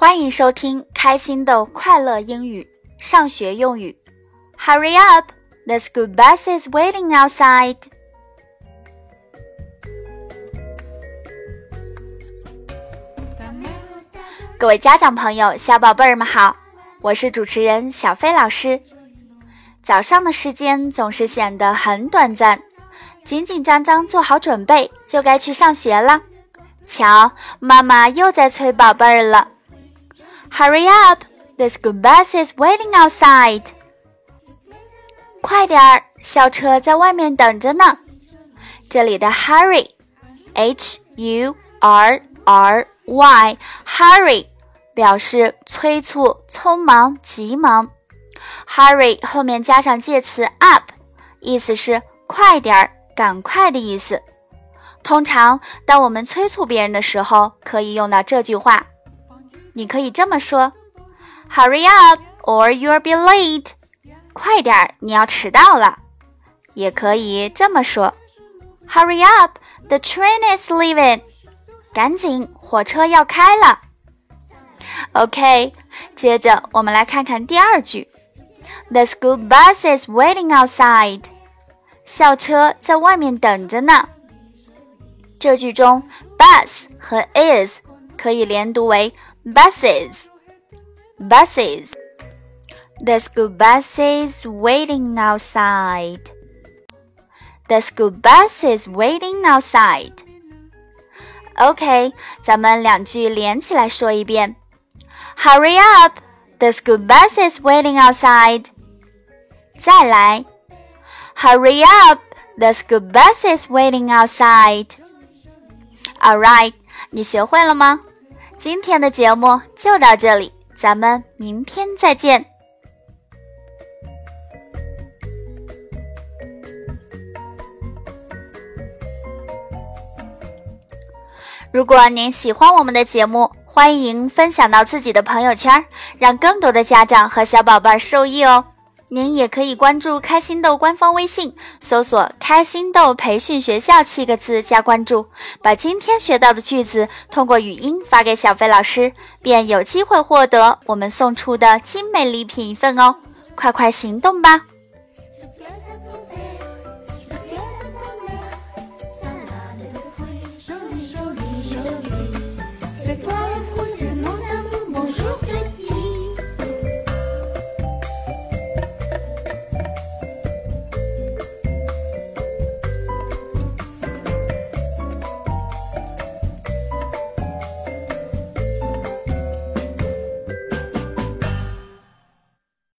欢迎收听开心的快乐英语上学用语。Hurry up! The school bus is waiting outside. 各位家长朋友、小宝贝儿们好，我是主持人小飞老师。早上的时间总是显得很短暂，紧紧张张做好准备，就该去上学了。瞧，妈妈又在催宝贝儿了。Hurry up! The school bus is waiting outside. 快点儿，校车在外面等着呢。这里的 hurry，h u r r y，hurry 表示催促、匆忙、急忙。hurry 后面加上介词 up，意思是快点儿、赶快的意思。通常，当我们催促别人的时候，可以用到这句话。你可以这么说：“Hurry up, or you'll be late。”快点，你要迟到了。也可以这么说：“Hurry up, the train is leaving。”赶紧，火车要开了。OK，接着我们来看看第二句：“The school bus is waiting outside。”校车在外面等着呢。这句中，bus 和 is 可以连读为 buses, buses. The school bus is waiting outside. The school bus is waiting outside. OK，咱们两句连起来说一遍。Hurry up! The school bus is waiting outside. 再来。Hurry up! The school bus is waiting outside. All right，你学会了吗？ 今天的节目就到这里，咱们明天再见。如果您喜欢我们的节目，欢迎分享到自己的朋友圈，让更多的家长和小宝贝受益哦。您也可以关注开心豆官方微信，搜索“开心豆培训学校”七个字加关注，把今天学到的句子通过语音发给小飞老师，便有机会获得我们送出的精美礼品一份哦！快快行动吧！